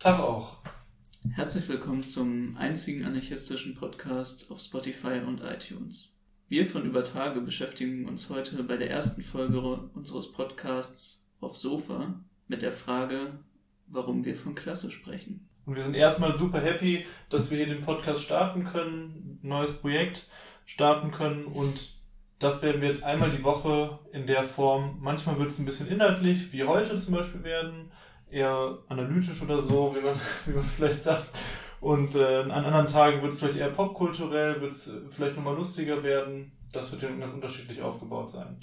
Tag auch. Herzlich willkommen zum einzigen anarchistischen Podcast auf Spotify und iTunes. Wir von Übertage beschäftigen uns heute bei der ersten Folge unseres Podcasts auf Sofa mit der Frage, warum wir von Klasse sprechen. Und wir sind erstmal super happy, dass wir hier den Podcast starten können, ein neues Projekt starten können und das werden wir jetzt einmal die Woche in der Form, manchmal wird es ein bisschen inhaltlich, wie heute zum Beispiel werden, eher analytisch oder so, wie man, wie man vielleicht sagt. Und äh, an anderen Tagen wird es vielleicht eher popkulturell, wird es vielleicht nochmal lustiger werden. Das wird ja ganz unterschiedlich aufgebaut sein.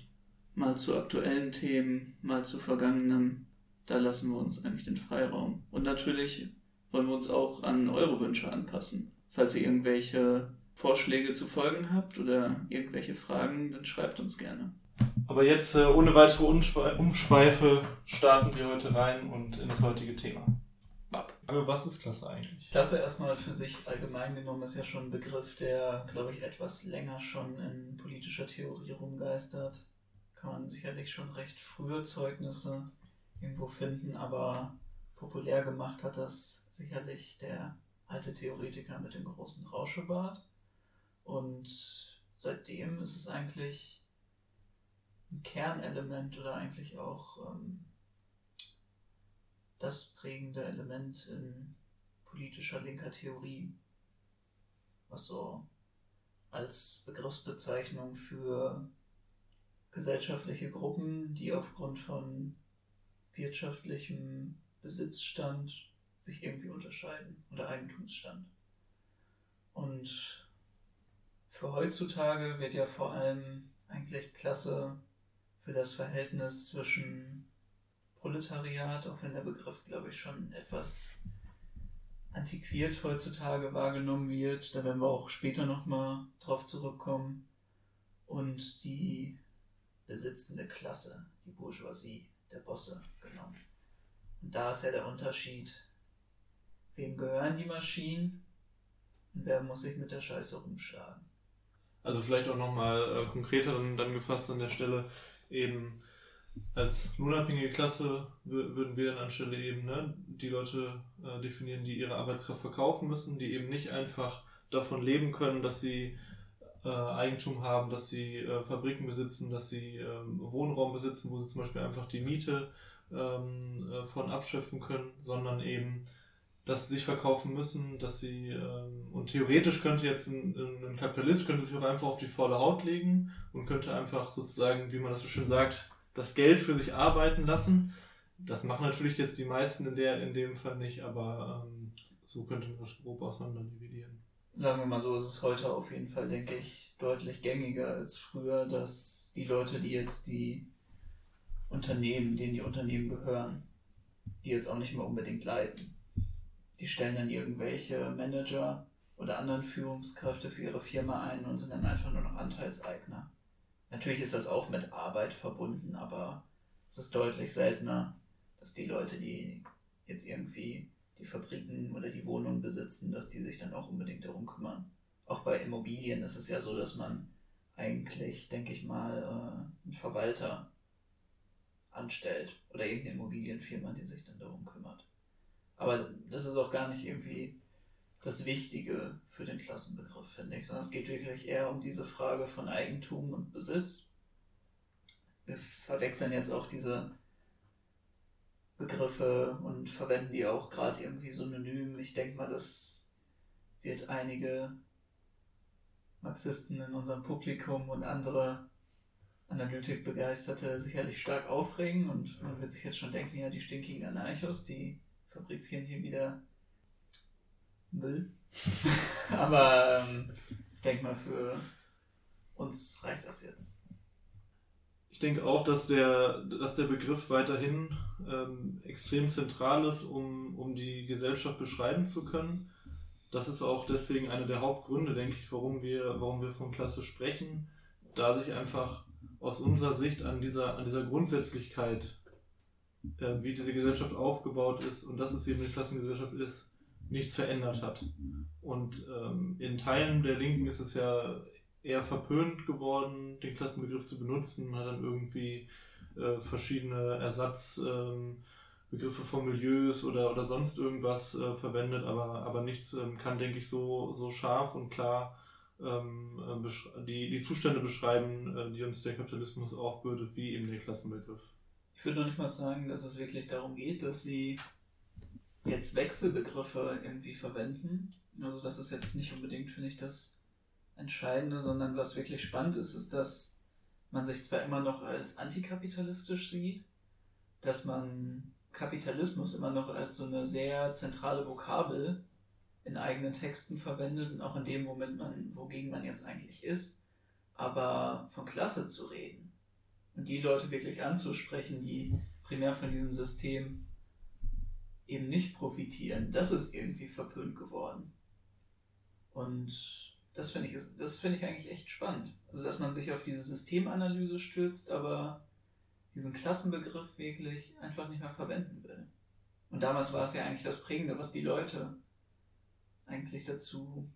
Mal zu aktuellen Themen, mal zu vergangenen. Da lassen wir uns eigentlich den Freiraum. Und natürlich wollen wir uns auch an eure Wünsche anpassen. Falls ihr irgendwelche Vorschläge zu Folgen habt oder irgendwelche Fragen, dann schreibt uns gerne. Aber jetzt äh, ohne weitere Umschweife starten wir heute rein und in das heutige Thema. Aber was ist Klasse eigentlich? Klasse erstmal für sich allgemein genommen ist ja schon ein Begriff, der, glaube ich, etwas länger schon in politischer Theorie rumgeistert. Kann man sicherlich schon recht frühe Zeugnisse irgendwo finden, aber populär gemacht hat das sicherlich der alte Theoretiker mit dem großen Rauschebart. Und seitdem ist es eigentlich ein Kernelement oder eigentlich auch ähm, das prägende Element in politischer linker Theorie, was so als Begriffsbezeichnung für gesellschaftliche Gruppen, die aufgrund von wirtschaftlichem Besitzstand sich irgendwie unterscheiden oder Eigentumsstand. Und für heutzutage wird ja vor allem eigentlich Klasse für das Verhältnis zwischen Proletariat, auch wenn der Begriff, glaube ich, schon etwas antiquiert heutzutage wahrgenommen wird. Da werden wir auch später nochmal drauf zurückkommen. Und die besitzende Klasse, die Bourgeoisie, der Bosse genommen. Und da ist ja der Unterschied. Wem gehören die Maschinen und wer muss sich mit der Scheiße rumschlagen? Also vielleicht auch nochmal äh, konkreter dann, dann gefasst an der Stelle eben als lohnabhängige Klasse würden wir dann anstelle eben ne, die Leute äh, definieren, die ihre Arbeitskraft verkaufen müssen, die eben nicht einfach davon leben können, dass sie äh, Eigentum haben, dass sie äh, Fabriken besitzen, dass sie ähm, Wohnraum besitzen, wo sie zum Beispiel einfach die Miete ähm, äh, von abschöpfen können, sondern eben dass sie sich verkaufen müssen, dass sie, ähm, und theoretisch könnte jetzt ein, ein, Kapitalist könnte sich auch einfach auf die faule Haut legen und könnte einfach sozusagen, wie man das so schön sagt, das Geld für sich arbeiten lassen. Das machen natürlich jetzt die meisten in, der, in dem Fall nicht, aber ähm, so könnte man das grob auseinander dividieren. Sagen wir mal so, ist es heute auf jeden Fall, denke ich, deutlich gängiger als früher, dass die Leute, die jetzt die Unternehmen, denen die Unternehmen gehören, die jetzt auch nicht mehr unbedingt leiten, die stellen dann irgendwelche Manager oder anderen Führungskräfte für ihre Firma ein und sind dann einfach nur noch Anteilseigner. Natürlich ist das auch mit Arbeit verbunden, aber es ist deutlich seltener, dass die Leute, die jetzt irgendwie die Fabriken oder die Wohnungen besitzen, dass die sich dann auch unbedingt darum kümmern. Auch bei Immobilien ist es ja so, dass man eigentlich, denke ich mal, äh, einen Verwalter anstellt oder irgendeine Immobilienfirma, die sich dann darum kümmert. Aber das ist auch gar nicht irgendwie das Wichtige für den Klassenbegriff, finde ich, sondern es geht wirklich eher um diese Frage von Eigentum und Besitz. Wir verwechseln jetzt auch diese Begriffe und verwenden die auch gerade irgendwie synonym. Ich denke mal, das wird einige Marxisten in unserem Publikum und andere Analytikbegeisterte sicherlich stark aufregen und man wird sich jetzt schon denken, ja, die stinkigen Anarchos, die fabrizieren hier wieder Müll. Aber ähm, ich denke mal, für uns reicht das jetzt. Ich denke auch, dass der, dass der Begriff weiterhin ähm, extrem zentral ist, um, um die Gesellschaft beschreiben zu können. Das ist auch deswegen einer der Hauptgründe, denke ich, warum wir, warum wir von Klasse sprechen, da sich einfach aus unserer Sicht an dieser, an dieser Grundsätzlichkeit äh, wie diese Gesellschaft aufgebaut ist und dass es eben eine Klassengesellschaft ist, nichts verändert hat. Und ähm, in Teilen der Linken ist es ja eher verpönt geworden, den Klassenbegriff zu benutzen. Man hat dann irgendwie äh, verschiedene Ersatzbegriffe Begriffe von Milieus oder, oder sonst irgendwas äh, verwendet, aber, aber nichts ähm, kann, denke ich, so, so scharf und klar ähm, äh, die, die Zustände beschreiben, äh, die uns der Kapitalismus aufbürdet, wie eben der Klassenbegriff. Ich würde noch nicht mal sagen, dass es wirklich darum geht, dass sie jetzt Wechselbegriffe irgendwie verwenden. Also das ist jetzt nicht unbedingt, finde ich, das Entscheidende, sondern was wirklich spannend ist, ist, dass man sich zwar immer noch als antikapitalistisch sieht, dass man Kapitalismus immer noch als so eine sehr zentrale Vokabel in eigenen Texten verwendet und auch in dem, womit man, wogegen man jetzt eigentlich ist. Aber von Klasse zu reden und die Leute wirklich anzusprechen, die primär von diesem System eben nicht profitieren, das ist irgendwie verpönt geworden. Und das finde ich, das finde ich eigentlich echt spannend. Also, dass man sich auf diese Systemanalyse stürzt, aber diesen Klassenbegriff wirklich einfach nicht mehr verwenden will. Und damals war es ja eigentlich das Prägende, was die Leute eigentlich dazu,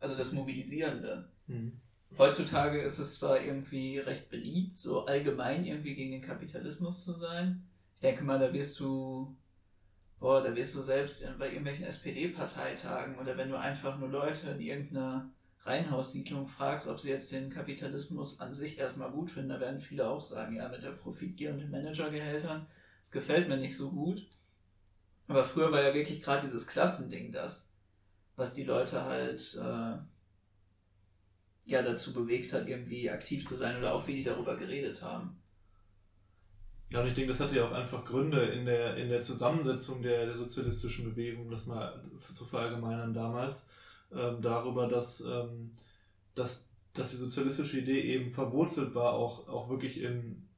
also das Mobilisierende. Mhm. Heutzutage ist es zwar irgendwie recht beliebt, so allgemein irgendwie gegen den Kapitalismus zu sein. Ich denke mal, da wirst du, boah, da wirst du selbst bei irgendwelchen SPD-Parteitagen oder wenn du einfach nur Leute in irgendeiner Reihenhaussiedlung fragst, ob sie jetzt den Kapitalismus an sich erstmal gut finden, da werden viele auch sagen, ja, mit der Profitgier und den Managergehältern, das gefällt mir nicht so gut. Aber früher war ja wirklich gerade dieses Klassending das, was die Leute halt äh, ja dazu bewegt hat, irgendwie aktiv zu sein oder auch wie die darüber geredet haben. Ja, und ich denke, das hatte ja auch einfach Gründe in der, in der Zusammensetzung der, der sozialistischen Bewegung, das mal zu verallgemeinern damals ähm, darüber, dass, ähm, dass, dass die sozialistische Idee eben verwurzelt war, auch, auch wirklich in,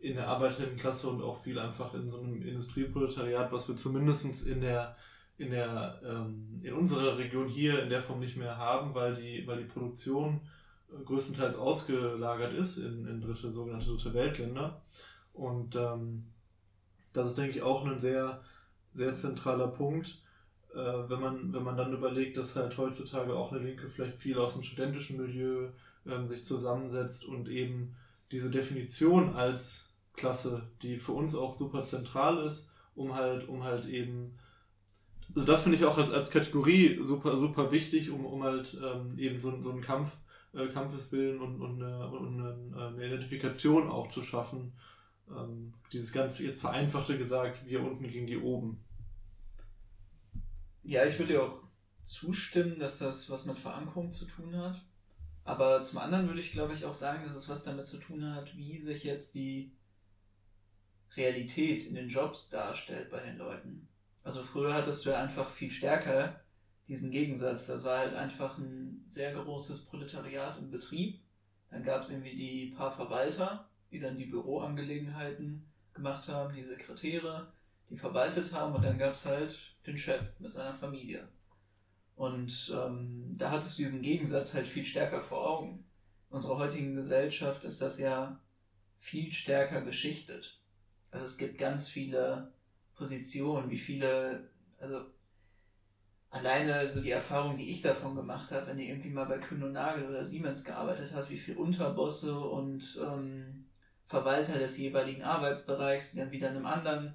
in der Arbeiterinnenklasse und auch viel einfach in so einem Industrieproletariat, was wir zumindest in der in der ähm, in unserer Region hier in der Form nicht mehr haben, weil die, weil die Produktion äh, größtenteils ausgelagert ist in, in dritte, sogenannte dritte Weltländer. Und ähm, das ist, denke ich, auch ein sehr, sehr zentraler Punkt, äh, wenn, man, wenn man dann überlegt, dass halt heutzutage auch eine Linke vielleicht viel aus dem studentischen Milieu ähm, sich zusammensetzt und eben diese Definition als Klasse, die für uns auch super zentral ist, um halt, um halt eben, also das finde ich auch als, als Kategorie super, super wichtig, um, um halt ähm, eben so, so einen Kampf, äh, Kampfeswillen und, und, eine, und eine, eine Identifikation auch zu schaffen. Ähm, dieses ganz jetzt vereinfachte gesagt, wir unten gegen die oben. Ja, ich würde dir auch zustimmen, dass das was mit Verankerung zu tun hat. Aber zum anderen würde ich, glaube ich, auch sagen, dass es was damit zu tun hat, wie sich jetzt die Realität in den Jobs darstellt bei den Leuten. Also früher hattest du ja einfach viel stärker diesen Gegensatz. Das war halt einfach ein sehr großes Proletariat im Betrieb. Dann gab es irgendwie die paar Verwalter, die dann die Büroangelegenheiten gemacht haben, die Sekretäre die verwaltet haben und dann gab es halt den Chef mit seiner Familie. Und ähm, da hattest du diesen Gegensatz halt viel stärker vor Augen. In unserer heutigen Gesellschaft ist das ja viel stärker geschichtet. Also es gibt ganz viele Positionen, wie viele, also alleine so die Erfahrung, die ich davon gemacht habe, wenn du irgendwie mal bei Kühn und Nagel oder Siemens gearbeitet hast, wie viele Unterbosse und ähm, Verwalter des jeweiligen Arbeitsbereichs, die dann wieder einem anderen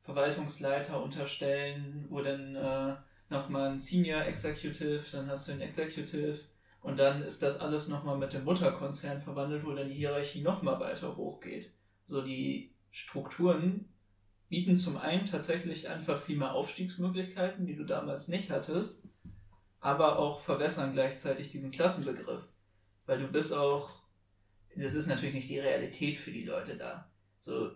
Verwaltungsleiter unterstellen, wo dann äh, nochmal ein Senior Executive, dann hast du ein Executive und dann ist das alles nochmal mit dem Mutterkonzern verwandelt, wo dann die Hierarchie nochmal weiter hochgeht. So die Strukturen bieten zum einen tatsächlich einfach viel mehr Aufstiegsmöglichkeiten, die du damals nicht hattest, aber auch verwässern gleichzeitig diesen Klassenbegriff. Weil du bist auch, das ist natürlich nicht die Realität für die Leute da. So,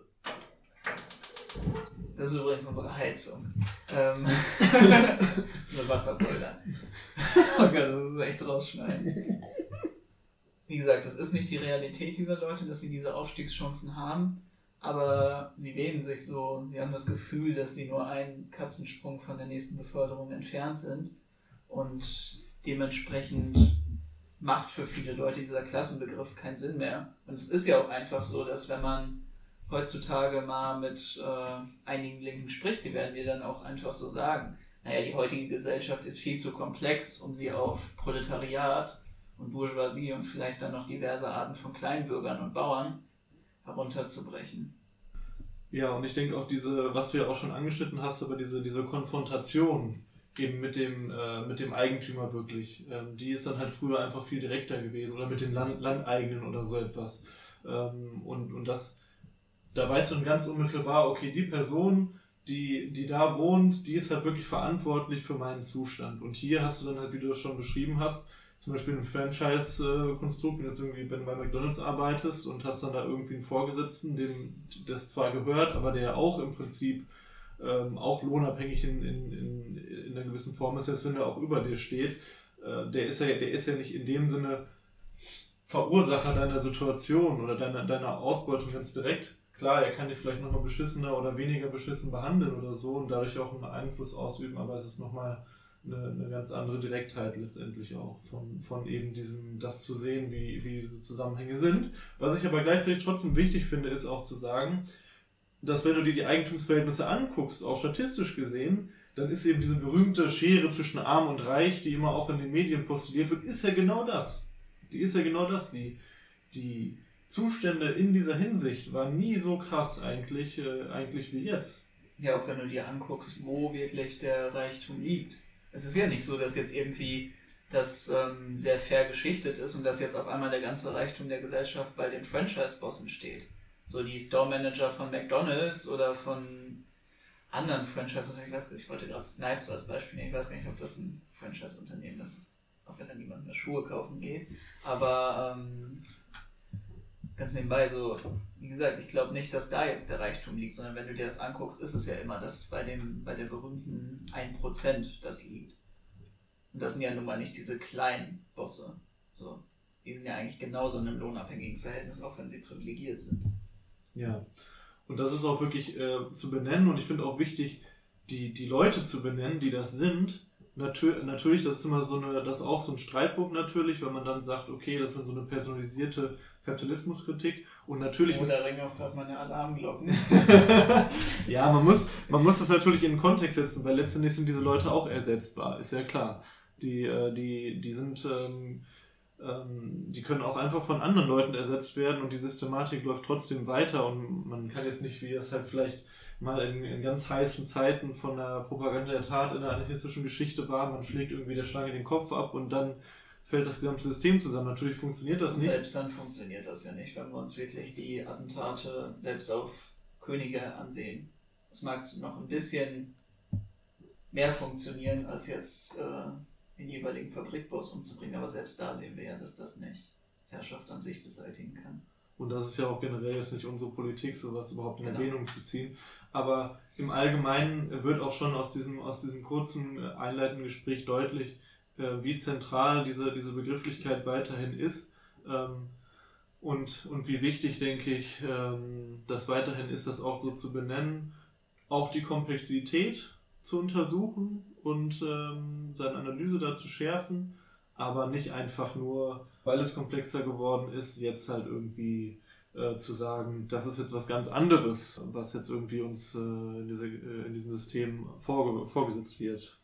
das ist übrigens unsere Heizung. Ähm, eine Wasserboiler. oh Gott, das muss echt rausschneiden. Wie gesagt, das ist nicht die Realität dieser Leute, dass sie diese Aufstiegschancen haben, aber sie wählen sich so, sie haben das Gefühl, dass sie nur einen Katzensprung von der nächsten Beförderung entfernt sind und dementsprechend macht für viele Leute dieser Klassenbegriff keinen Sinn mehr. Und es ist ja auch einfach so, dass wenn man heutzutage mal mit äh, einigen Linken spricht, die werden dir dann auch einfach so sagen, naja, die heutige Gesellschaft ist viel zu komplex, um sie auf Proletariat und Bourgeoisie und vielleicht dann noch diverse Arten von Kleinbürgern und Bauern herunterzubrechen. Ja, und ich denke auch diese, was du ja auch schon angeschnitten hast, aber diese, diese Konfrontation eben mit dem, äh, mit dem Eigentümer wirklich, ähm, die ist dann halt früher einfach viel direkter gewesen oder mit den Land, Landeigenen oder so etwas. Ähm, und, und das, da weißt du dann ganz unmittelbar, okay, die Person, die, die da wohnt, die ist halt wirklich verantwortlich für meinen Zustand. Und hier hast du dann halt, wie du das schon beschrieben hast, zum Beispiel ein Franchise-Konstrukt, wenn du jetzt irgendwie bei McDonalds arbeitest und hast dann da irgendwie einen Vorgesetzten, dem das zwar gehört, aber der auch im Prinzip ähm, auch lohnabhängig in, in, in, in einer gewissen Form ist, selbst wenn er auch über dir steht, äh, der, ist ja, der ist ja nicht in dem Sinne Verursacher deiner Situation oder deiner, deiner Ausbeutung ganz direkt. Klar, er kann dich vielleicht nochmal beschissener oder weniger beschissen behandeln oder so und dadurch auch einen Einfluss ausüben, aber es ist nochmal eine, eine ganz andere Direktheit letztendlich auch von, von eben diesem, das zu sehen, wie, wie diese Zusammenhänge sind. Was ich aber gleichzeitig trotzdem wichtig finde, ist auch zu sagen, dass wenn du dir die Eigentumsverhältnisse anguckst, auch statistisch gesehen, dann ist eben diese berühmte Schere zwischen Arm und Reich, die immer auch in den Medien postuliert wird, ist ja genau das. Die ist ja genau das. Die, die Zustände in dieser Hinsicht waren nie so krass eigentlich, äh, eigentlich wie jetzt. Ja, auch wenn du dir anguckst, wo wirklich der Reichtum liegt. Es ist ja nicht so, dass jetzt irgendwie das ähm, sehr fair geschichtet ist und dass jetzt auf einmal der ganze Reichtum der Gesellschaft bei den Franchise-Bossen steht. So die Store-Manager von McDonalds oder von anderen Franchise-Unternehmen. Ich weiß ich wollte gerade Snipes als Beispiel nehmen. Ich weiß gar nicht, ob das ein Franchise-Unternehmen ist. Auch wenn da niemand mehr Schuhe kaufen geht. Aber ähm, ganz nebenbei, so, wie gesagt, ich glaube nicht, dass da jetzt der Reichtum liegt, sondern wenn du dir das anguckst, ist es ja immer, dass bei dem, bei der berühmten 1% das liegt. Und das sind ja nun mal nicht diese kleinen Bosse. So. Die sind ja eigentlich genauso in einem lohnabhängigen Verhältnis, auch wenn sie privilegiert sind. Ja. Und das ist auch wirklich äh, zu benennen und ich finde auch wichtig, die, die Leute zu benennen, die das sind, Natür natürlich, das ist immer so eine, das ist auch so ein Streitpunkt natürlich, weil man dann sagt, okay, das ist so eine personalisierte Kapitalismuskritik und natürlich. Da ringen auch gerade meine Alarmglocken. ja, man muss, man muss das natürlich in den Kontext setzen, weil letztendlich sind diese Leute auch ersetzbar, ist ja klar. Die, äh, die, die sind, ähm, ähm, die können auch einfach von anderen Leuten ersetzt werden und die Systematik läuft trotzdem weiter und man kann jetzt nicht, wie es halt vielleicht mal in, in, ganz heißen Zeiten von der Propaganda der Tat in der anarchistischen Geschichte war, man schlägt irgendwie der Schlange den Kopf ab und dann fällt das gesamte System zusammen. Natürlich funktioniert das und nicht. Selbst dann funktioniert das ja nicht, wenn wir uns wirklich die Attentate selbst auf Könige ansehen. Das mag noch ein bisschen mehr funktionieren, als jetzt äh, den jeweiligen Fabrikboss umzubringen, aber selbst da sehen wir ja, dass das nicht Herrschaft an sich beseitigen kann. Und das ist ja auch generell jetzt nicht unsere Politik, sowas überhaupt in genau. Erwähnung zu ziehen. Aber im Allgemeinen wird auch schon aus diesem, aus diesem kurzen äh, einleitenden Gespräch deutlich, äh, wie zentral diese, diese Begrifflichkeit weiterhin ist. Ähm, und, und wie wichtig, denke ich, ähm, das weiterhin ist, das auch so zu benennen, auch die Komplexität zu untersuchen und ähm, seine Analyse da zu schärfen, aber nicht einfach nur, weil es komplexer geworden ist, jetzt halt irgendwie äh, zu sagen, das ist jetzt was ganz anderes, was jetzt irgendwie uns äh, äh, in, diesem System vorge vorgesetzt wird.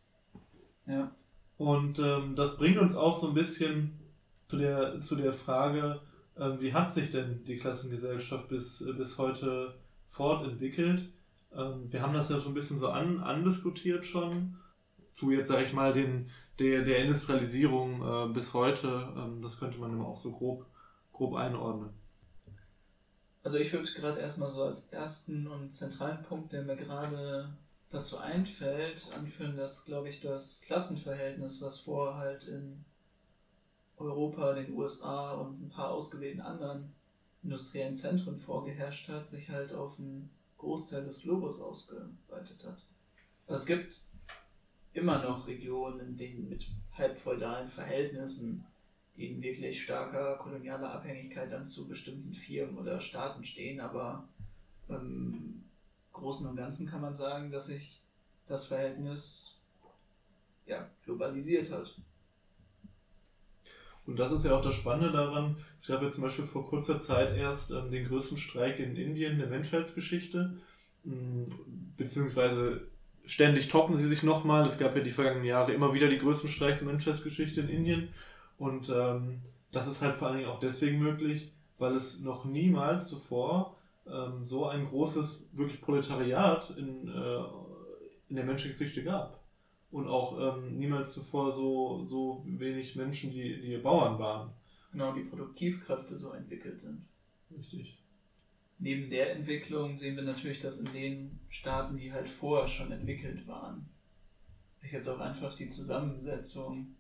Ja. Und ähm, das bringt uns auch so ein bisschen zu der, zu der Frage, äh, wie hat sich denn die Klassengesellschaft bis, bis heute fortentwickelt? Ähm, wir haben das ja so ein bisschen so an, andiskutiert schon, zu jetzt, sage ich mal, den, der, der Industrialisierung äh, bis heute. Ähm, das könnte man immer auch so grob, grob einordnen. Also ich würde gerade erstmal so als ersten und zentralen Punkt, der mir gerade dazu einfällt, anführen, dass, glaube ich, das Klassenverhältnis, was vorher halt in Europa, den USA und ein paar ausgewählten anderen industriellen Zentren vorgeherrscht hat, sich halt auf einen Großteil des Globus ausgeweitet hat. Also es gibt immer noch Regionen, in denen mit halbfeudalen Verhältnissen, die in wirklich starker kolonialer Abhängigkeit dann zu bestimmten Firmen oder Staaten stehen, aber ähm, Großen und Ganzen kann man sagen, dass sich das Verhältnis ja, globalisiert hat. Und das ist ja auch das Spannende daran. Es gab ja zum Beispiel vor kurzer Zeit erst ähm, den größten Streik in Indien der Menschheitsgeschichte. Ähm, beziehungsweise ständig toppen sie sich nochmal. Es gab ja die vergangenen Jahre immer wieder die größten Streiks der Menschheitsgeschichte in Indien. Und ähm, das ist halt vor allen Dingen auch deswegen möglich, weil es noch niemals zuvor ähm, so ein großes, wirklich Proletariat in, äh, in der Menschheitsgeschichte gab. Und auch ähm, niemals zuvor so, so wenig Menschen, die, die Bauern waren. Genau, die Produktivkräfte so entwickelt sind. Richtig. Neben der Entwicklung sehen wir natürlich, dass in den Staaten, die halt vorher schon entwickelt waren, sich jetzt auch einfach die Zusammensetzung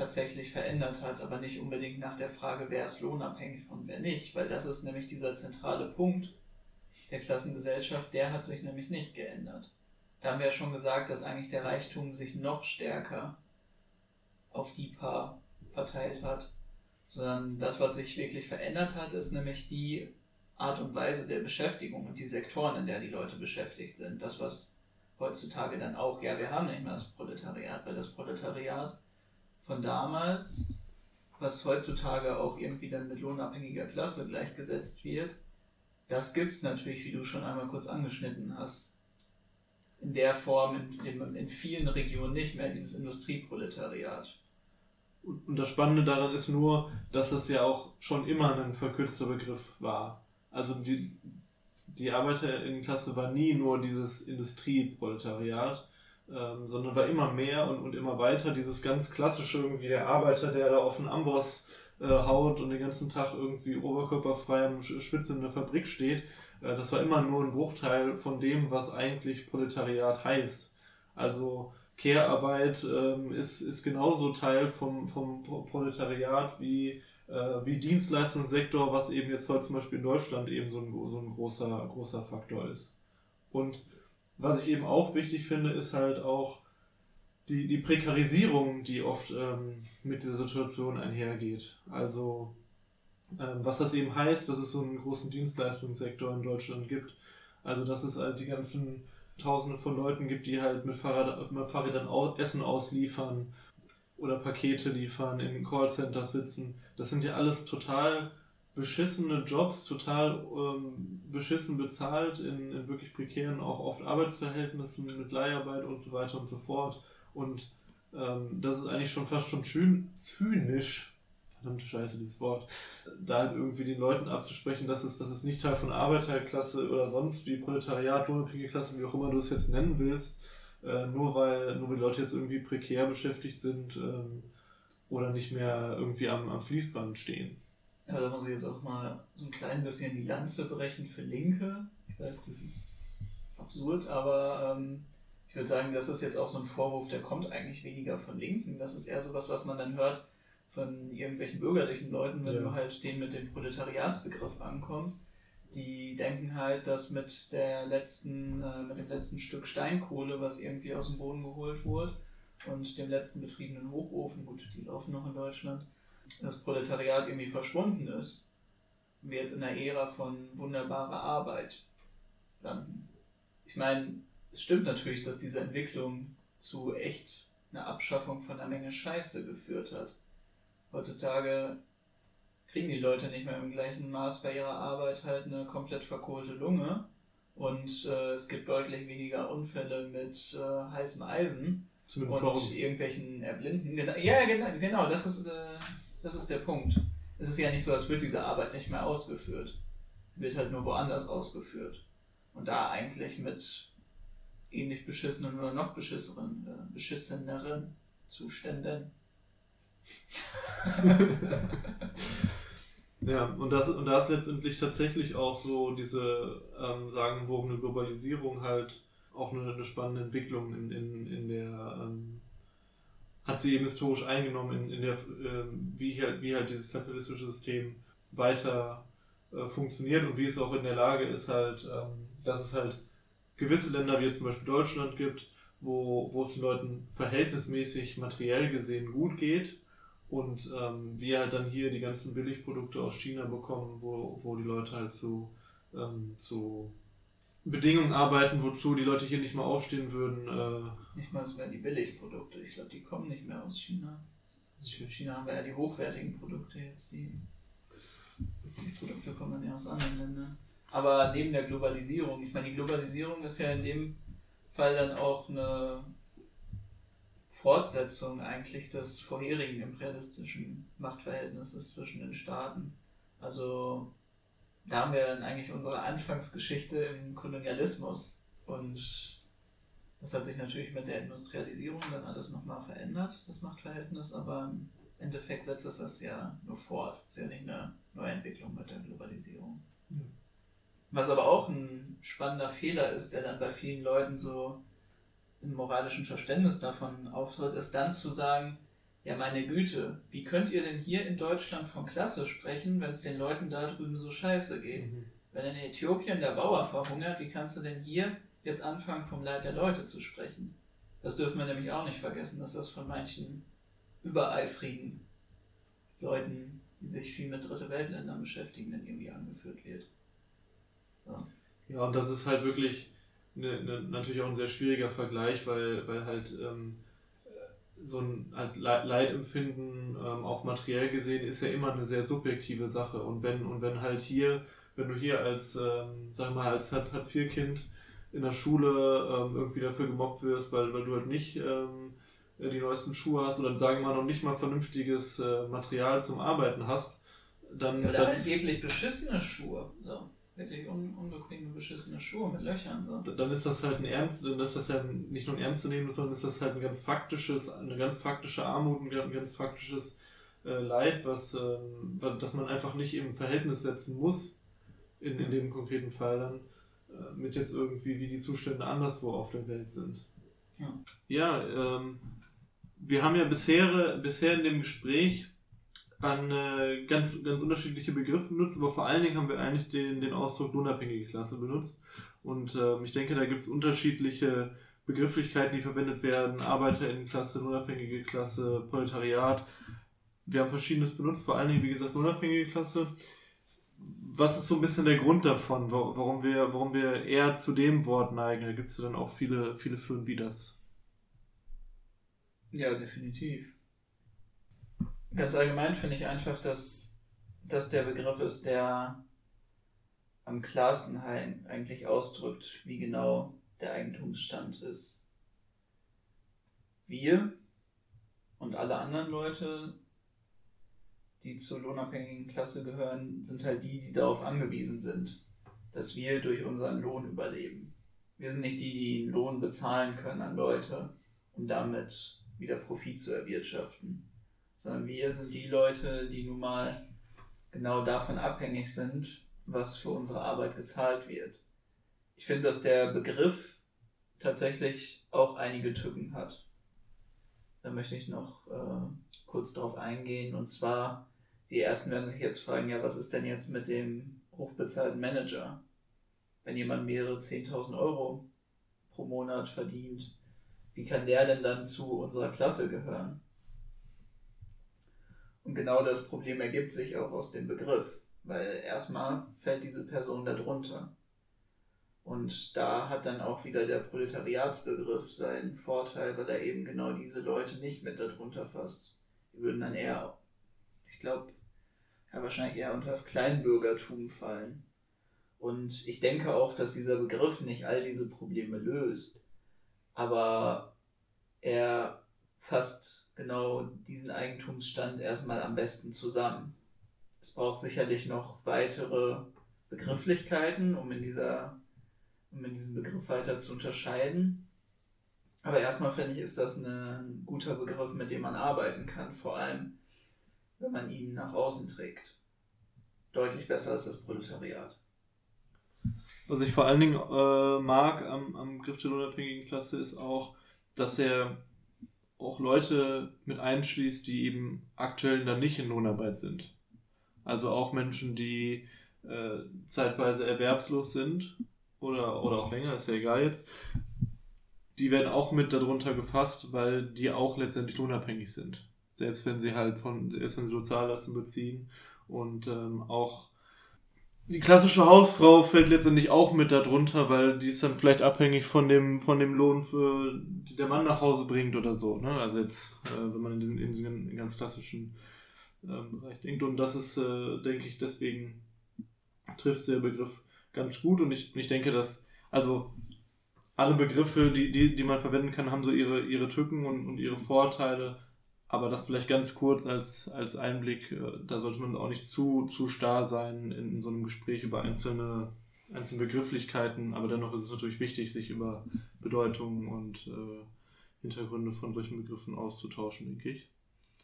tatsächlich verändert hat, aber nicht unbedingt nach der Frage, wer ist lohnabhängig und wer nicht, weil das ist nämlich dieser zentrale Punkt der Klassengesellschaft, der hat sich nämlich nicht geändert. Da haben wir ja schon gesagt, dass eigentlich der Reichtum sich noch stärker auf die paar verteilt hat, sondern das, was sich wirklich verändert hat, ist nämlich die Art und Weise der Beschäftigung und die Sektoren, in der die Leute beschäftigt sind. Das, was heutzutage dann auch, ja, wir haben nicht mehr das Proletariat, weil das Proletariat von damals, was heutzutage auch irgendwie dann mit lohnabhängiger Klasse gleichgesetzt wird, das gibt es natürlich, wie du schon einmal kurz angeschnitten hast. In der Form in, in, vielen Regionen nicht mehr, dieses Industrieproletariat. Und das Spannende daran ist nur, dass das ja auch schon immer ein verkürzter Begriff war. Also die, die Arbeiterinnenklasse war nie nur dieses Industrieproletariat, ähm, sondern war immer mehr und, und immer weiter dieses ganz klassische irgendwie der Arbeiter, der da auf den Amboss äh, haut und den ganzen Tag irgendwie oberkörperfrei am Schwitzen in der Fabrik steht. Äh, das war immer nur ein Bruchteil von dem, was eigentlich Proletariat heißt. Also Care-Arbeit ähm, ist, ist genauso Teil vom, vom Proletariat wie, äh, wie Dienstleistungssektor, was eben jetzt heute zum Beispiel in Deutschland eben so ein, so ein großer, großer Faktor ist. Und was ich eben auch wichtig finde, ist halt auch die, die Prekarisierung, die oft ähm, mit dieser Situation einhergeht. Also ähm, was das eben heißt, dass es so einen großen Dienstleistungssektor in Deutschland gibt. Also dass es halt die ganzen Tausende von Leuten gibt, die halt mit, Fahrrad, mit Fahrrädern Essen ausliefern oder Pakete liefern, in Callcenters sitzen. Das sind ja alles total beschissene Jobs, total ähm, beschissen bezahlt, in, in wirklich prekären, auch oft Arbeitsverhältnissen mit Leiharbeit und so weiter und so fort. Und ähm, das ist eigentlich schon fast schon schön zynisch, verdammte Scheiße, dieses Wort, da halt irgendwie den Leuten abzusprechen, dass es, dass es nicht Teil von Arbeiterklasse oder sonst wie Proletariat, lohnabhängige Klasse, wie auch immer du es jetzt nennen willst, äh, nur weil nur die Leute jetzt irgendwie prekär beschäftigt sind ähm, oder nicht mehr irgendwie am, am Fließband stehen. Ja, da muss ich jetzt auch mal so ein klein bisschen die Lanze brechen für Linke. Ich weiß, das ist absurd, aber ähm, ich würde sagen, das ist jetzt auch so ein Vorwurf, der kommt eigentlich weniger von Linken. Das ist eher so was, was man dann hört von irgendwelchen bürgerlichen Leuten, wenn ja. du halt den mit dem Proletariatsbegriff ankommst. Die denken halt, dass mit der letzten, äh, mit dem letzten Stück Steinkohle, was irgendwie aus dem Boden geholt wurde, und dem letzten betriebenen Hochofen, gut, die laufen noch in Deutschland, das Proletariat irgendwie verschwunden ist, wir jetzt in einer Ära von wunderbarer Arbeit landen. Ich meine, es stimmt natürlich, dass diese Entwicklung zu echt einer Abschaffung von einer Menge Scheiße geführt hat. Heutzutage kriegen die Leute nicht mehr im gleichen Maß bei ihrer Arbeit halt eine komplett verkohlte Lunge und äh, es gibt deutlich weniger Unfälle mit äh, heißem Eisen Zumindest und irgendwelchen Erblinden. Genau, ja, genau, genau das ist äh, das ist der Punkt. Es ist ja nicht so, als würde diese Arbeit nicht mehr ausgeführt. Sie wird halt nur woanders ausgeführt. Und da eigentlich mit ähnlich beschissenen oder noch beschisseneren, äh, beschisseneren Zuständen. ja, und das, und da ist letztendlich tatsächlich auch so diese ähm, sagenwogene Globalisierung halt auch eine, eine spannende Entwicklung in, in, in der ähm, hat sie eben historisch eingenommen, in, in der, äh, wie, halt, wie halt dieses kapitalistische System weiter äh, funktioniert und wie es auch in der Lage ist, halt, ähm, dass es halt gewisse Länder wie jetzt zum Beispiel Deutschland gibt, wo, wo es den Leuten verhältnismäßig materiell gesehen gut geht und ähm, wir halt dann hier die ganzen Billigprodukte aus China bekommen, wo, wo die Leute halt zu, ähm, zu Bedingungen arbeiten, wozu die Leute hier nicht mal aufstehen würden. Äh nicht mal, es wären die Billigprodukte. Ich glaube, die kommen nicht mehr aus China. Also in China haben wir ja die hochwertigen Produkte jetzt. Die, die Produkte kommen dann ja aus anderen Ländern. Aber neben der Globalisierung, ich meine, die Globalisierung ist ja in dem Fall dann auch eine Fortsetzung eigentlich des vorherigen imperialistischen Machtverhältnisses zwischen den Staaten. Also da haben wir dann eigentlich unsere Anfangsgeschichte im Kolonialismus. Und das hat sich natürlich mit der Industrialisierung dann alles nochmal verändert, das Machtverhältnis, aber im Endeffekt setzt es das ja nur fort. Das ist ja nicht eine Neuentwicklung mit der Globalisierung. Ja. Was aber auch ein spannender Fehler ist, der dann bei vielen Leuten so im moralischen Verständnis davon auftritt, ist dann zu sagen, ja meine Güte, wie könnt ihr denn hier in Deutschland von Klasse sprechen, wenn es den Leuten da drüben so scheiße geht? Mhm. Wenn in Äthiopien der Bauer verhungert, wie kannst du denn hier jetzt anfangen, vom Leid der Leute zu sprechen? Das dürfen wir nämlich auch nicht vergessen, dass das von manchen übereifrigen Leuten, die sich viel mit Dritte Weltländern beschäftigen, dann irgendwie angeführt wird. So. Ja, und das ist halt wirklich eine, eine, natürlich auch ein sehr schwieriger Vergleich, weil, weil halt ähm, so ein halt Leidempfinden, ähm, auch materiell gesehen, ist ja immer eine sehr subjektive Sache. Und wenn, und wenn halt hier, wenn du hier als, ähm, sag mal, als Hartz-IV-Kind in der Schule ähm, irgendwie dafür gemobbt wirst, weil, weil du halt nicht ähm, die neuesten Schuhe hast oder sagen wir mal noch nicht mal vernünftiges äh, Material zum Arbeiten hast, dann. Oder dann halt wirklich beschissene Schuhe. So wirklich un unbequeme, beschissene Schuhe mit Löchern. So. Dann ist das halt ein ernst, dann ist das ja nicht nur ein ernstzunehmendes, sondern ist das halt ein ganz faktisches, eine ganz faktische Armut, ein ganz faktisches äh, Leid, was, äh, das man einfach nicht im Verhältnis setzen muss, in, in dem konkreten Fall dann, äh, mit jetzt irgendwie, wie die Zustände anderswo auf der Welt sind. Ja, ja ähm, wir haben ja bisher, bisher in dem Gespräch an äh, ganz, ganz unterschiedliche Begriffe benutzt, aber vor allen Dingen haben wir eigentlich den, den Ausdruck lohnabhängige Klasse benutzt. Und äh, ich denke, da gibt es unterschiedliche Begrifflichkeiten, die verwendet werden. Arbeiterinnenklasse, lohnabhängige Klasse, Proletariat. Wir haben verschiedenes benutzt, vor allen Dingen, wie gesagt, lohnabhängige Klasse. Was ist so ein bisschen der Grund davon, warum wir, warum wir eher zu dem Wort neigen? Da gibt es ja dann auch viele, viele Firmen wie das. Ja, definitiv. Ganz allgemein finde ich einfach, dass das der Begriff ist, der am klarsten eigentlich ausdrückt, wie genau der Eigentumsstand ist. Wir und alle anderen Leute, die zur lohnabhängigen Klasse gehören, sind halt die, die darauf angewiesen sind, dass wir durch unseren Lohn überleben. Wir sind nicht die, die einen Lohn bezahlen können an Leute, um damit wieder Profit zu erwirtschaften sondern wir sind die Leute, die nun mal genau davon abhängig sind, was für unsere Arbeit gezahlt wird. Ich finde, dass der Begriff tatsächlich auch einige Tücken hat. Da möchte ich noch äh, kurz darauf eingehen. Und zwar, die ersten werden sich jetzt fragen, ja, was ist denn jetzt mit dem hochbezahlten Manager? Wenn jemand mehrere 10.000 Euro pro Monat verdient, wie kann der denn dann zu unserer Klasse gehören? Und genau das Problem ergibt sich auch aus dem Begriff, weil erstmal fällt diese Person darunter. Und da hat dann auch wieder der Proletariatsbegriff seinen Vorteil, weil er eben genau diese Leute nicht mit darunter fasst. Die würden dann eher, ich glaube, ja, wahrscheinlich eher unter das Kleinbürgertum fallen. Und ich denke auch, dass dieser Begriff nicht all diese Probleme löst. Aber er fasst genau diesen Eigentumsstand erstmal am besten zusammen. Es braucht sicherlich noch weitere Begrifflichkeiten, um in dieser, um in diesem Begriff weiter zu unterscheiden. Aber erstmal finde ich, ist das ein guter Begriff, mit dem man arbeiten kann, vor allem wenn man ihn nach außen trägt. Deutlich besser als das Proletariat. Was ich vor allen Dingen äh, mag am, am Begriff der unabhängigen Klasse ist auch, dass er auch Leute mit einschließt, die eben aktuell dann nicht in Lohnarbeit sind. Also auch Menschen, die äh, zeitweise erwerbslos sind oder, oder auch länger, ist ja egal jetzt. Die werden auch mit darunter gefasst, weil die auch letztendlich lohnabhängig sind. Selbst wenn sie halt von, selbst wenn sie Soziallasten beziehen und ähm, auch die klassische Hausfrau fällt letztendlich auch mit darunter, weil die ist dann vielleicht abhängig von dem, von dem Lohn, für, die der Mann nach Hause bringt oder so. Ne? Also jetzt, äh, wenn man in diesen, in diesen ganz klassischen äh, Bereich denkt. Und das ist, äh, denke ich, deswegen trifft der Begriff ganz gut. Und ich, ich denke, dass, also alle Begriffe, die, die, die man verwenden kann, haben so ihre, ihre Tücken und, und ihre Vorteile. Aber das vielleicht ganz kurz als, als Einblick, äh, da sollte man auch nicht zu, zu starr sein in, in so einem Gespräch über einzelne, einzelne Begrifflichkeiten, aber dennoch ist es natürlich wichtig, sich über Bedeutungen und äh, Hintergründe von solchen Begriffen auszutauschen, denke ich.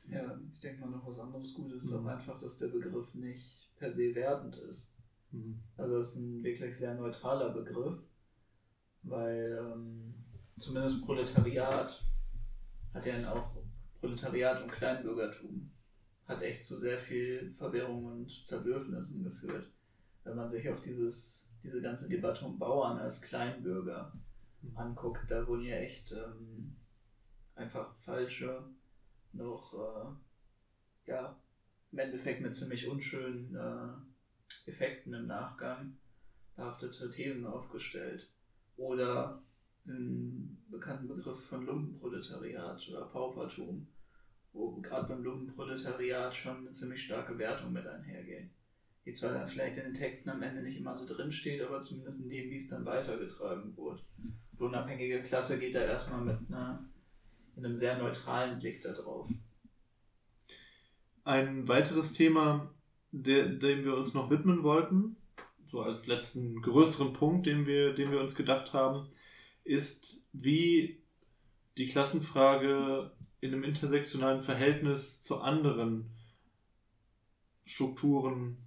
Ja, ich denke mal noch was anderes Gutes ist mhm. auch einfach, dass der Begriff nicht per se wertend ist. Mhm. Also das ist ein wirklich sehr neutraler Begriff, weil ähm, zumindest Proletariat hat ja auch Proletariat und Kleinbürgertum hat echt zu sehr viel Verwirrung und Zerwürfnissen geführt. Wenn man sich auch dieses, diese ganze Debatte um Bauern als Kleinbürger anguckt, da wurden ja echt ähm, einfach falsche, noch, äh, ja, im Endeffekt mit ziemlich unschönen äh, Effekten im Nachgang behaftete Thesen aufgestellt. Oder den bekannten Begriff von Lumpenproletariat oder Paupertum, wo gerade beim Lumpenproletariat schon eine ziemlich starke Wertung mit einhergeht. Die zwar vielleicht in den Texten am Ende nicht immer so drin steht, aber zumindest in dem, wie es dann weitergetragen wurde. Die unabhängige Klasse geht da erstmal mit, einer, mit einem sehr neutralen Blick darauf. Ein weiteres Thema, der, dem wir uns noch widmen wollten, so als letzten größeren Punkt, den wir, den wir uns gedacht haben, ist, wie die Klassenfrage in einem intersektionalen Verhältnis zu anderen Strukturen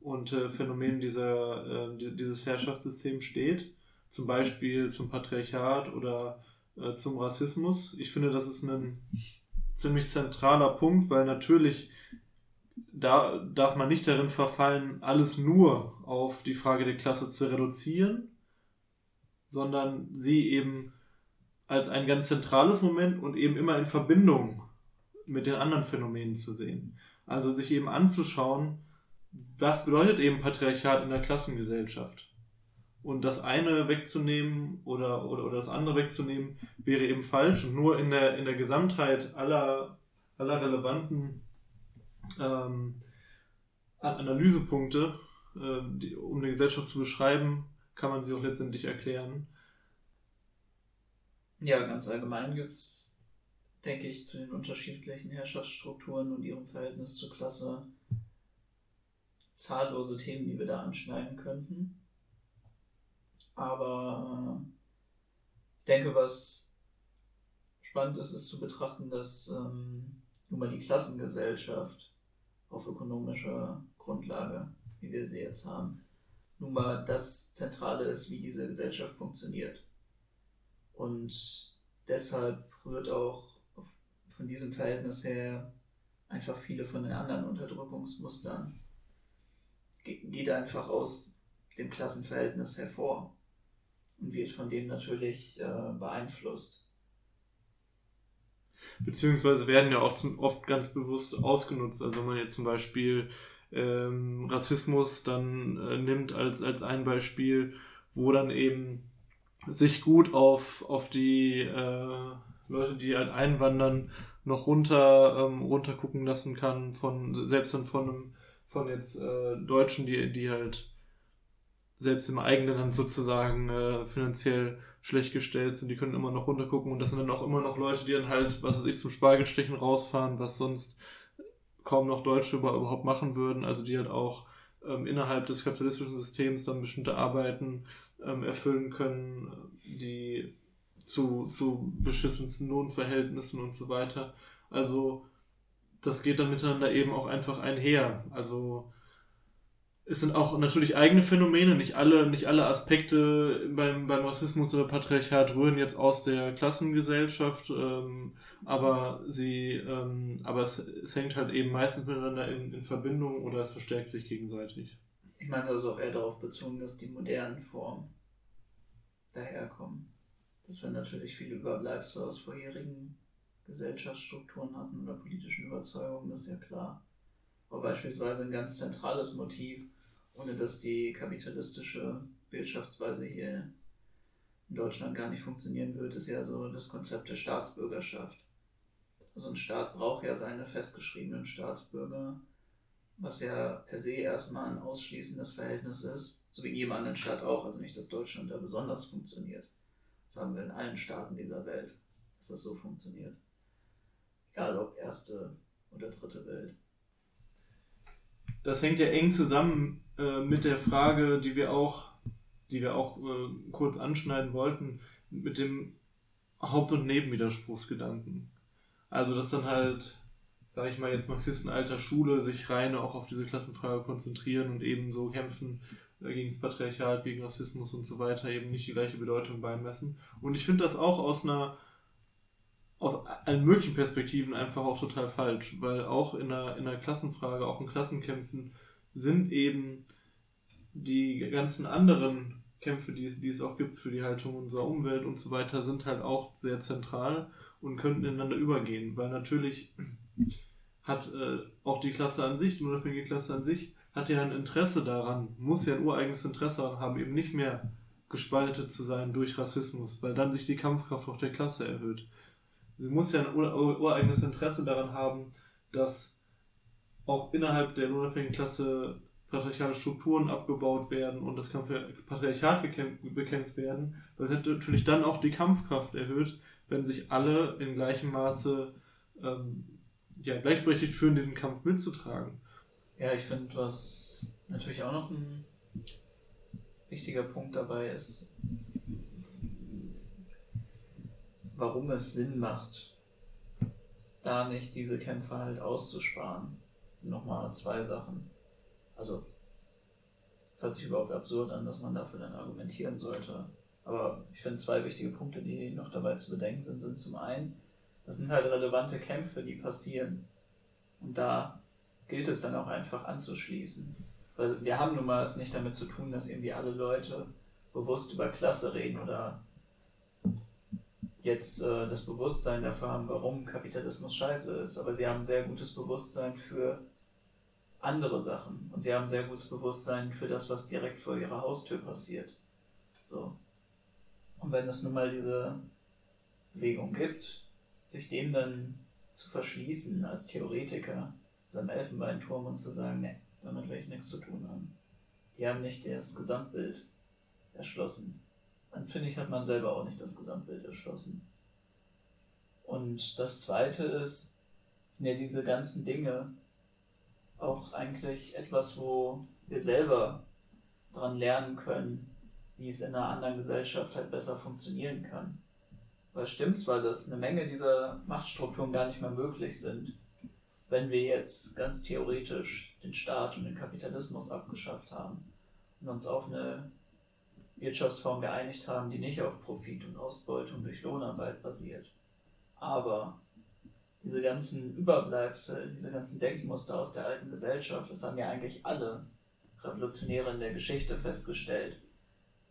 und äh, Phänomenen dieser, äh, dieses Herrschaftssystems steht. Zum Beispiel zum Patriarchat oder äh, zum Rassismus. Ich finde, das ist ein ziemlich zentraler Punkt, weil natürlich da darf man nicht darin verfallen, alles nur auf die Frage der Klasse zu reduzieren, sondern sie eben als ein ganz zentrales Moment und eben immer in Verbindung mit den anderen Phänomenen zu sehen. Also sich eben anzuschauen, was bedeutet eben Patriarchat in der Klassengesellschaft. Und das eine wegzunehmen oder, oder, oder das andere wegzunehmen, wäre eben falsch. Und nur in der, in der Gesamtheit aller, aller relevanten ähm, Analysepunkte, äh, die, um eine Gesellschaft zu beschreiben, kann man sie auch letztendlich erklären. Ja, ganz allgemein gibt es, denke ich, zu den unterschiedlichen Herrschaftsstrukturen und ihrem Verhältnis zur Klasse zahllose Themen, die wir da anschneiden könnten. Aber äh, ich denke, was spannend ist, ist zu betrachten, dass ähm, nun mal die Klassengesellschaft auf ökonomischer Grundlage, wie wir sie jetzt haben, nun mal das Zentrale ist, wie diese Gesellschaft funktioniert. Und deshalb rührt auch von diesem Verhältnis her einfach viele von den anderen Unterdrückungsmustern, geht einfach aus dem Klassenverhältnis hervor und wird von dem natürlich äh, beeinflusst. Beziehungsweise werden ja auch zum, oft ganz bewusst ausgenutzt. Also wenn man jetzt zum Beispiel ähm, Rassismus dann äh, nimmt als, als ein Beispiel, wo dann eben sich gut auf, auf die äh, Leute, die halt einwandern, noch runter, ähm, runter gucken lassen kann, von, selbst dann von einem, von jetzt äh, Deutschen, die, die halt selbst im eigenen Land sozusagen äh, finanziell schlecht gestellt sind, die können immer noch runtergucken und das sind dann auch immer noch Leute, die dann halt, was weiß ich, zum Spargelstechen rausfahren, was sonst kaum noch Deutsche überhaupt machen würden, also die halt auch ähm, innerhalb des kapitalistischen Systems dann bestimmte Arbeiten ähm, erfüllen können, die zu, zu beschissensten Lohnverhältnissen und so weiter. Also das geht dann miteinander eben auch einfach einher. Also es sind auch natürlich eigene Phänomene, nicht alle, nicht alle Aspekte beim, beim Rassismus oder Patriarchat rühren jetzt aus der Klassengesellschaft, ähm, aber sie, ähm, aber es, es hängt halt eben meistens miteinander in, in Verbindung oder es verstärkt sich gegenseitig. Ich meinte also auch eher darauf bezogen, dass die modernen Formen daherkommen. Dass wir natürlich viele Überbleibsel aus vorherigen Gesellschaftsstrukturen hatten oder politischen Überzeugungen, das ist ja klar. Aber beispielsweise ein ganz zentrales Motiv, ohne dass die kapitalistische Wirtschaftsweise hier in Deutschland gar nicht funktionieren wird, ist ja so das Konzept der Staatsbürgerschaft. Also ein Staat braucht ja seine festgeschriebenen Staatsbürger was ja per se erstmal ein ausschließendes Verhältnis ist, so wie in jedem anderen Staat auch, also nicht, dass Deutschland da besonders funktioniert. Das haben wir in allen Staaten dieser Welt, dass das so funktioniert. Egal ob erste oder dritte Welt. Das hängt ja eng zusammen äh, mit der Frage, die wir auch, die wir auch äh, kurz anschneiden wollten, mit dem Haupt- und Nebenwiderspruchsgedanken. Also, dass dann halt, sage ich mal jetzt Marxisten alter Schule, sich rein auch auf diese Klassenfrage konzentrieren und eben so kämpfen äh, gegen das Patriarchat, gegen Rassismus und so weiter, eben nicht die gleiche Bedeutung beimessen. Und ich finde das auch aus einer aus allen möglichen Perspektiven einfach auch total falsch, weil auch in einer, in einer Klassenfrage, auch in Klassenkämpfen sind eben die ganzen anderen Kämpfe, die es, die es auch gibt für die Haltung unserer Umwelt und so weiter, sind halt auch sehr zentral und könnten ineinander übergehen, weil natürlich hat äh, auch die Klasse an sich, die unabhängige Klasse an sich, hat ja ein Interesse daran, muss ja ein ureigenes Interesse daran haben, eben nicht mehr gespaltet zu sein durch Rassismus, weil dann sich die Kampfkraft auch der Klasse erhöht. Sie muss ja ein ureigenes Interesse daran haben, dass auch innerhalb der unabhängigen Klasse patriarchale Strukturen abgebaut werden und das Patriarchat bekämpft werden, weil es natürlich dann auch die Kampfkraft erhöht, wenn sich alle in gleichem Maße ähm, ja, gleichberechtigt fühlen, diesen Kampf mitzutragen. Ja, ich finde, was natürlich auch noch ein wichtiger Punkt dabei ist, warum es Sinn macht, da nicht diese Kämpfe halt auszusparen. Nochmal zwei Sachen. Also, es hört sich überhaupt absurd an, dass man dafür dann argumentieren sollte. Aber ich finde zwei wichtige Punkte, die noch dabei zu bedenken sind, sind zum einen, das sind halt relevante Kämpfe, die passieren. Und da gilt es dann auch einfach anzuschließen. Weil wir haben nun mal es nicht damit zu tun, dass irgendwie alle Leute bewusst über Klasse reden oder jetzt äh, das Bewusstsein dafür haben, warum Kapitalismus scheiße ist, aber sie haben sehr gutes Bewusstsein für andere Sachen und sie haben sehr gutes Bewusstsein für das, was direkt vor ihrer Haustür passiert. So. Und wenn es nun mal diese Bewegung gibt, sich dem dann zu verschließen als Theoretiker, seinem Elfenbeinturm und zu sagen, ne, damit will ich nichts zu tun haben. Die haben nicht das Gesamtbild erschlossen dann finde ich, hat man selber auch nicht das Gesamtbild erschlossen. Und das Zweite ist, sind ja diese ganzen Dinge auch eigentlich etwas, wo wir selber dran lernen können, wie es in einer anderen Gesellschaft halt besser funktionieren kann. Es stimmt zwar, dass eine Menge dieser Machtstrukturen gar nicht mehr möglich sind, wenn wir jetzt ganz theoretisch den Staat und den Kapitalismus abgeschafft haben und uns auf eine Wirtschaftsform geeinigt haben, die nicht auf Profit und Ausbeutung durch Lohnarbeit basiert. Aber diese ganzen Überbleibsel, diese ganzen Denkmuster aus der alten Gesellschaft, das haben ja eigentlich alle Revolutionäre in der Geschichte festgestellt,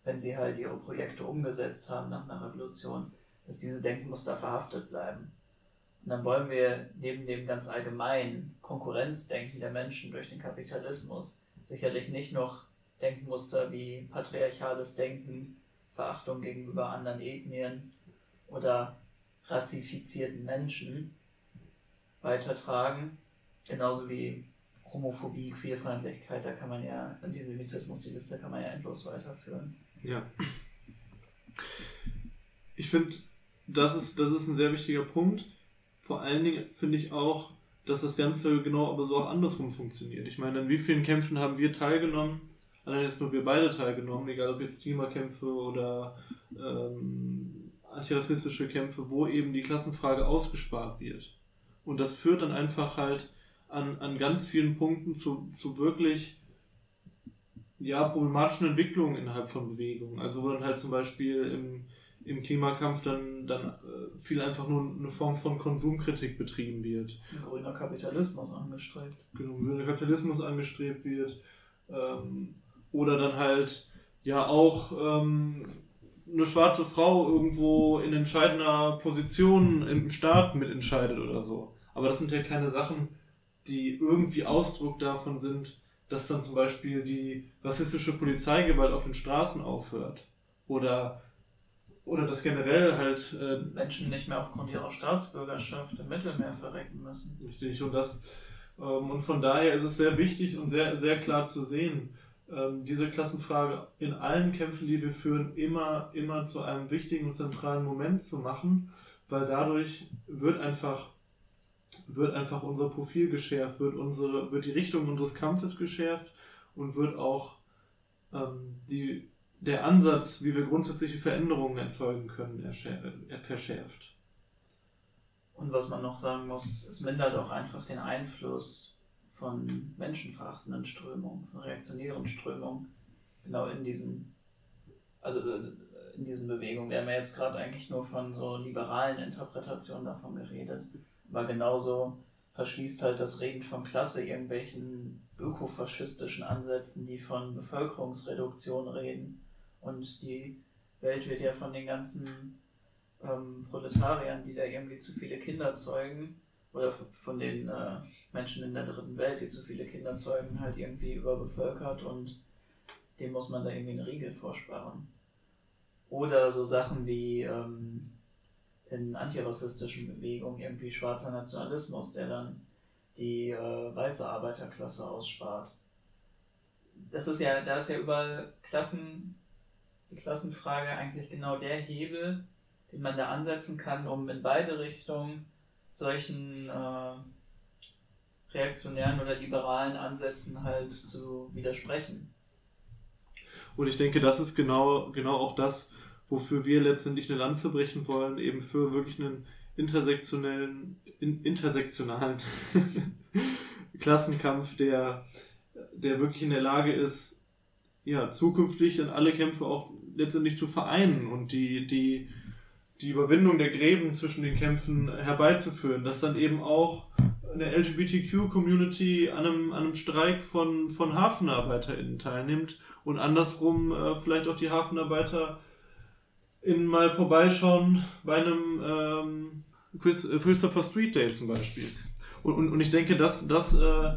wenn sie halt ihre Projekte umgesetzt haben nach einer Revolution, dass diese Denkmuster verhaftet bleiben. Und dann wollen wir neben dem ganz allgemeinen Konkurrenzdenken der Menschen durch den Kapitalismus sicherlich nicht noch Denkmuster wie patriarchales Denken, Verachtung gegenüber anderen Ethnien oder rassifizierten Menschen weitertragen. Genauso wie Homophobie, Queerfeindlichkeit, da kann man ja, Antisemitismus, die Liste kann man ja endlos weiterführen. Ja. Ich finde, das ist, das ist ein sehr wichtiger Punkt. Vor allen Dingen finde ich auch, dass das Ganze genau aber so auch andersrum funktioniert. Ich meine, in wie vielen Kämpfen haben wir teilgenommen, allein jetzt nur wir beide teilgenommen, egal ob jetzt Klimakämpfe oder ähm, antirassistische Kämpfe, wo eben die Klassenfrage ausgespart wird. Und das führt dann einfach halt an, an ganz vielen Punkten zu, zu wirklich ja, problematischen Entwicklungen innerhalb von Bewegungen. Also wo dann halt zum Beispiel im, im Klimakampf dann, dann äh, viel einfach nur eine Form von Konsumkritik betrieben wird. Ein grüner Kapitalismus angestrebt. Genau, grüner Kapitalismus angestrebt wird. Ähm, oder dann halt ja auch ähm, eine schwarze Frau irgendwo in entscheidender Position im Staat mitentscheidet oder so. Aber das sind ja keine Sachen, die irgendwie Ausdruck davon sind, dass dann zum Beispiel die rassistische Polizeigewalt auf den Straßen aufhört. Oder, oder dass generell halt. Äh, Menschen nicht mehr aufgrund ihrer Staatsbürgerschaft im Mittelmeer verrecken müssen. Richtig, und das. Ähm, und von daher ist es sehr wichtig und sehr, sehr klar zu sehen, ähm, diese Klassenfrage in allen Kämpfen, die wir führen, immer, immer zu einem wichtigen und zentralen Moment zu machen, weil dadurch wird einfach wird einfach unser Profil geschärft, wird, unsere, wird die Richtung unseres Kampfes geschärft und wird auch ähm, die, der Ansatz, wie wir grundsätzliche Veränderungen erzeugen können, äh, verschärft. Und was man noch sagen muss, es mindert auch einfach den Einfluss von menschenverachtenden Strömungen, von reaktionären Strömungen, genau in diesen, also äh, in diesen Bewegungen. Wir haben ja jetzt gerade eigentlich nur von so liberalen Interpretationen davon geredet. Aber genauso verschließt halt das Reden von Klasse irgendwelchen ökofaschistischen Ansätzen, die von Bevölkerungsreduktion reden. Und die Welt wird ja von den ganzen ähm, Proletariern, die da irgendwie zu viele Kinder zeugen, oder von den äh, Menschen in der dritten Welt, die zu viele Kinder zeugen, halt irgendwie überbevölkert und dem muss man da irgendwie einen Riegel vorsparen. Oder so Sachen wie ähm, in antirassistischen Bewegungen irgendwie schwarzer Nationalismus, der dann die äh, weiße Arbeiterklasse ausspart. Das ist ja, da ist ja überall Klassen, die Klassenfrage eigentlich genau der Hebel, den man da ansetzen kann, um in beide Richtungen solchen äh, reaktionären oder liberalen Ansätzen halt zu widersprechen. Und ich denke, das ist genau, genau auch das, wofür wir letztendlich eine Lanze brechen wollen, eben für wirklich einen intersektionellen, in, intersektionalen Klassenkampf, der, der wirklich in der Lage ist, ja, zukünftig in alle Kämpfe auch letztendlich zu vereinen und die, die, die Überwindung der Gräben zwischen den Kämpfen herbeizuführen, dass dann eben auch eine LGBTQ-Community an einem, an einem Streik von, von HafenarbeiterInnen teilnimmt und andersrum äh, vielleicht auch die Hafenarbeiter in mal vorbeischauen bei einem ähm, äh, Christopher Street Day zum Beispiel. Und, und, und ich denke, dass, dass äh,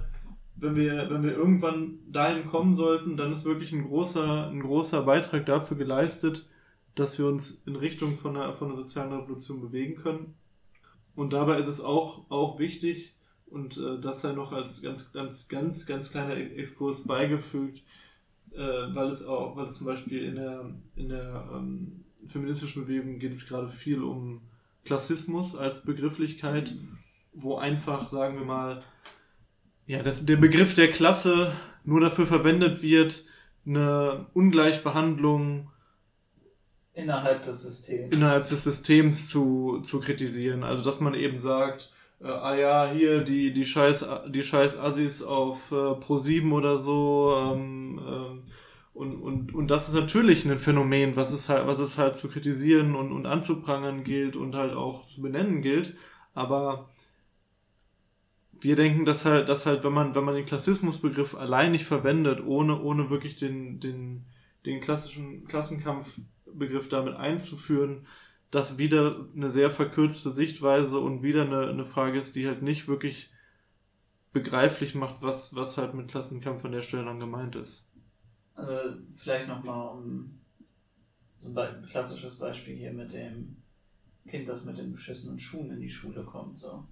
wenn, wir, wenn wir irgendwann dahin kommen sollten, dann ist wirklich ein großer, ein großer Beitrag dafür geleistet, dass wir uns in Richtung von einer, von einer sozialen Revolution bewegen können. Und dabei ist es auch, auch wichtig, und äh, das sei noch als ganz, ganz, ganz, ganz kleiner Exkurs beigefügt, äh, weil es auch, weil es zum Beispiel in der, in der ähm, feministischen Bewegung geht es gerade viel um Klassismus als Begrifflichkeit, wo einfach, sagen wir mal, ja, das, der Begriff der Klasse nur dafür verwendet wird, eine Ungleichbehandlung innerhalb des Systems, innerhalb des Systems zu, zu kritisieren. Also dass man eben sagt, äh, ah ja, hier die, die scheiß die scheiß Assis auf äh, Pro7 oder so, ähm, ähm, und, und, und das ist natürlich ein Phänomen, was es halt, was es halt zu kritisieren und, und anzuprangern gilt und halt auch zu benennen gilt. Aber wir denken, dass halt, dass halt, wenn man, wenn man den Klassismusbegriff allein nicht verwendet, ohne, ohne wirklich den, den, den klassischen Klassenkampfbegriff damit einzuführen, das wieder eine sehr verkürzte Sichtweise und wieder eine, eine Frage ist, die halt nicht wirklich begreiflich macht, was, was halt mit Klassenkampf an der Stelle dann gemeint ist. Also vielleicht nochmal um so ein klassisches Beispiel hier mit dem Kind, das mit den beschissenen Schuhen in die Schule kommt. So.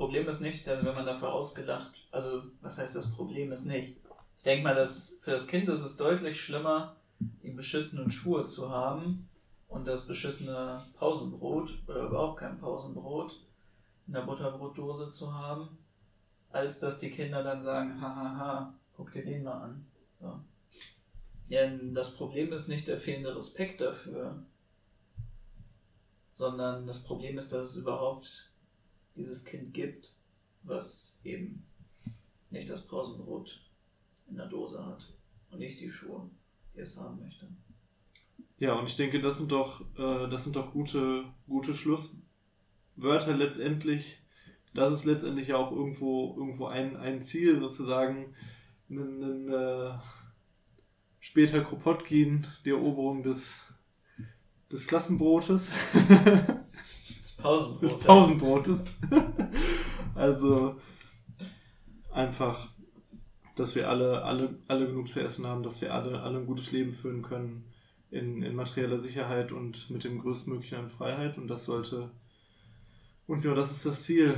Problem ist nicht, dass wenn man dafür ausgelacht, also was heißt das Problem ist nicht. Ich denke mal, dass für das Kind ist es deutlich schlimmer, die beschissenen Schuhe zu haben und das beschissene Pausenbrot oder überhaupt kein Pausenbrot in der Butterbrotdose zu haben, als dass die Kinder dann sagen, hahaha, guck dir den mal an. So. Denn das Problem ist nicht der fehlende Respekt dafür, sondern das Problem ist, dass es überhaupt dieses Kind gibt, was eben nicht das Pausenbrot in der Dose hat und nicht die Schuhe, die es haben möchte. Ja, und ich denke, das sind doch, äh, das sind doch gute, gute Schlusswörter letztendlich. Das ist letztendlich ja auch irgendwo, irgendwo ein, ein Ziel, sozusagen, einen, einen äh, später Kropotkin die Eroberung des, des Klassenbrotes. Des Pausenbrotes. Des Pausenbrotes. also einfach, dass wir alle, alle, alle genug zu essen haben, dass wir alle, alle ein gutes Leben führen können in, in materieller Sicherheit und mit dem größtmöglichen an Freiheit. Und das sollte, und genau das ist das Ziel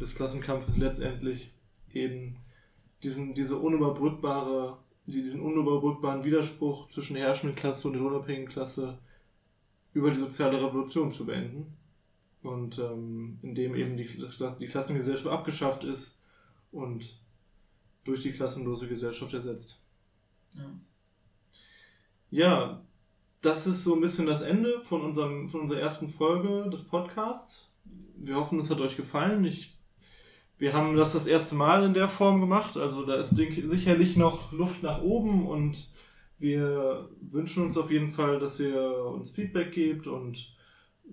des Klassenkampfes letztendlich, eben diesen, diese unüberbrückbare diesen unüberbrückbaren Widerspruch zwischen der herrschenden Klasse und der unabhängigen Klasse über die soziale Revolution zu beenden. Und ähm, in dem eben die, das, die Klassengesellschaft abgeschafft ist und durch die klassenlose Gesellschaft ersetzt. Ja. ja, das ist so ein bisschen das Ende von, unserem, von unserer ersten Folge des Podcasts. Wir hoffen, es hat euch gefallen. Ich, wir haben das das erste Mal in der Form gemacht, also da ist sicherlich noch Luft nach oben und wir wünschen uns auf jeden Fall, dass ihr uns Feedback gebt und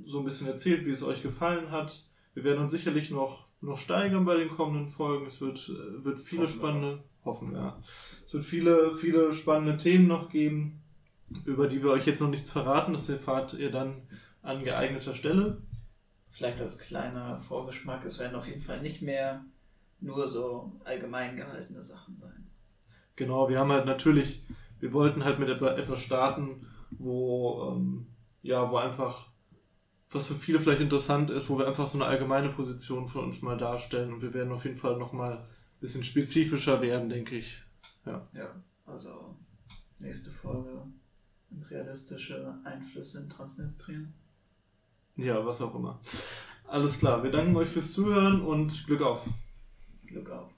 so ein bisschen erzählt, wie es euch gefallen hat. Wir werden uns sicherlich noch, noch steigern bei den kommenden Folgen. Es wird, wird viele hoffen spannende, wir. hoffen ja, es wird viele, viele spannende Themen noch geben, über die wir euch jetzt noch nichts verraten. Das erfahrt ihr dann an geeigneter Stelle. Vielleicht als kleiner Vorgeschmack, es werden auf jeden Fall nicht mehr nur so allgemein gehaltene Sachen sein. Genau, wir haben halt natürlich, wir wollten halt mit etwas starten, wo, ähm, ja, wo einfach was für viele vielleicht interessant ist, wo wir einfach so eine allgemeine Position von uns mal darstellen und wir werden auf jeden Fall nochmal ein bisschen spezifischer werden, denke ich. Ja. ja, also nächste Folge realistische Einflüsse in Transnistrien. Ja, was auch immer. Alles klar, wir danken euch fürs Zuhören und Glück auf. Glück auf.